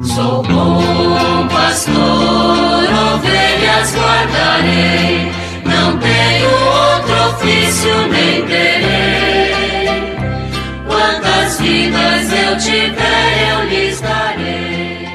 Sou bom pastor, ovelhas guardarei, não tenho outro ofício nem terei. Quantas vidas eu tiver, eu lhes darei.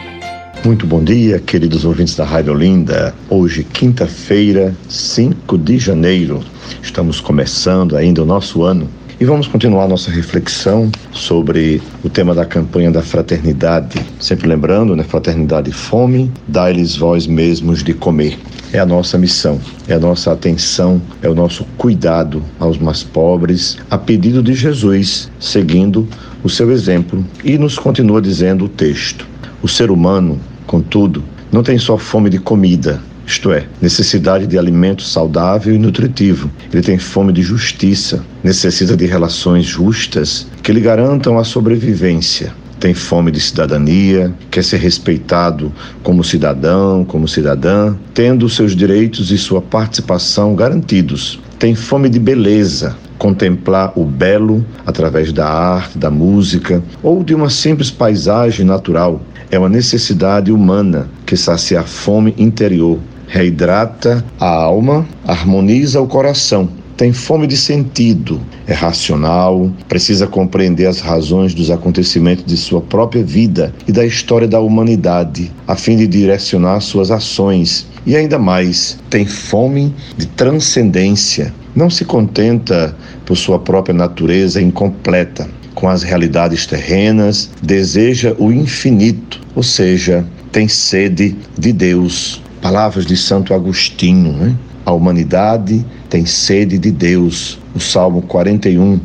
Muito bom dia, queridos ouvintes da Rádio Olinda. Hoje, quinta-feira, 5 de janeiro. Estamos começando ainda o nosso ano e vamos continuar nossa reflexão sobre o tema da campanha da fraternidade. Sempre lembrando, né? Fraternidade e fome, dá-lhes vós mesmos de comer. É a nossa missão, é a nossa atenção, é o nosso cuidado aos mais pobres, a pedido de Jesus, seguindo o seu exemplo. E nos continua dizendo o texto: o ser humano, contudo, não tem só fome de comida, isto é, necessidade de alimento saudável e nutritivo. Ele tem fome de justiça, necessita de relações justas que lhe garantam a sobrevivência. Tem fome de cidadania, quer ser respeitado como cidadão, como cidadã, tendo seus direitos e sua participação garantidos. Tem fome de beleza, contemplar o belo através da arte, da música ou de uma simples paisagem natural. É uma necessidade humana que sacia a fome interior reidrata a alma, harmoniza o coração. Tem fome de sentido, é racional, precisa compreender as razões dos acontecimentos de sua própria vida e da história da humanidade, a fim de direcionar suas ações. E ainda mais, tem fome de transcendência. Não se contenta por sua própria natureza incompleta com as realidades terrenas, deseja o infinito, ou seja, tem sede de Deus. Palavras de Santo Agostinho, né? A humanidade tem sede de Deus. O Salmo 41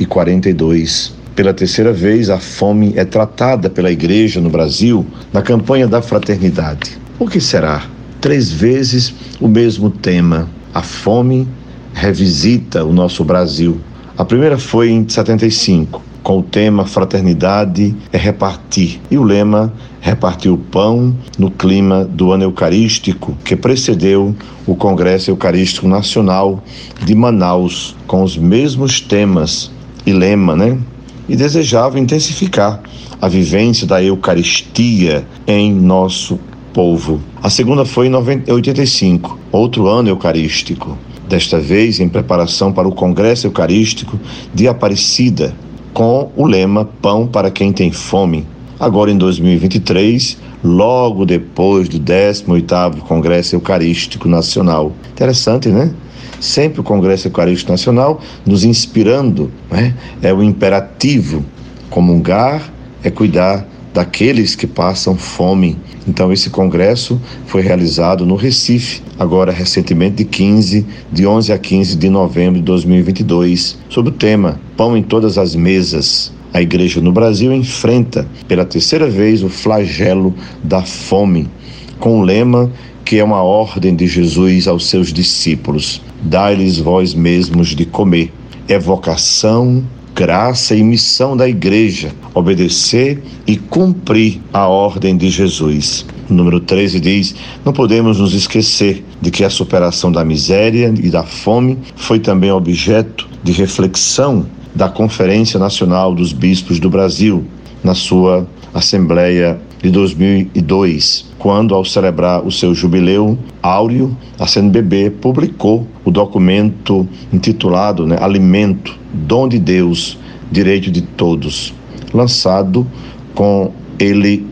e 42. Pela terceira vez, a fome é tratada pela Igreja no Brasil na campanha da fraternidade. O que será? Três vezes o mesmo tema. A fome revisita o nosso Brasil. A primeira foi em 75, com o tema Fraternidade é repartir e o lema Repartir o pão no clima do ano eucarístico que precedeu o Congresso Eucarístico Nacional de Manaus, com os mesmos temas e lema, né? E desejava intensificar a vivência da Eucaristia em nosso povo. A segunda foi em 85, outro ano eucarístico, desta vez em preparação para o Congresso Eucarístico de Aparecida, com o lema Pão para quem tem fome. Agora em 2023, logo depois do 18º Congresso Eucarístico Nacional. Interessante, né? Sempre o Congresso Eucarístico Nacional nos inspirando, né? É o imperativo comungar é cuidar daqueles que passam fome. Então esse congresso foi realizado no Recife, agora recentemente de 15, de 11 a 15 de novembro de 2022, sob o tema Pão em todas as mesas. A igreja no Brasil enfrenta pela terceira vez o flagelo da fome, com o lema que é uma ordem de Jesus aos seus discípulos: Dai-lhes vós mesmos de comer. É vocação graça e missão da igreja, obedecer e cumprir a ordem de Jesus. O número 13 diz: Não podemos nos esquecer de que a superação da miséria e da fome foi também objeto de reflexão da Conferência Nacional dos Bispos do Brasil, na sua Assembleia de 2002, quando, ao celebrar o seu jubileu áureo, a CNBB publicou o documento intitulado né, Alimento, Dom de Deus, Direito de Todos, lançado com ele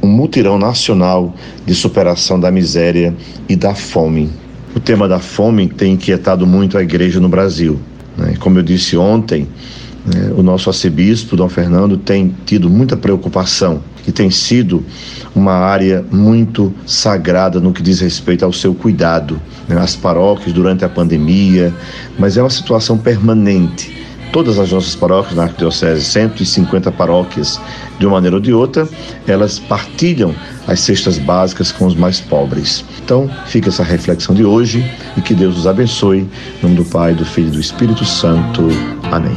um mutirão nacional de superação da miséria e da fome. O tema da fome tem inquietado muito a igreja no Brasil. Né? Como eu disse ontem, né, o nosso arcebispo, Dom Fernando, tem tido muita preocupação e tem sido uma área muito sagrada no que diz respeito ao seu cuidado. Né, as paróquias durante a pandemia, mas é uma situação permanente. Todas as nossas paróquias na Arquidiocese, 150 paróquias, de uma maneira ou de outra, elas partilham as cestas básicas com os mais pobres. Então, fica essa reflexão de hoje e que Deus os abençoe. Em nome do Pai, do Filho e do Espírito Santo. Amém.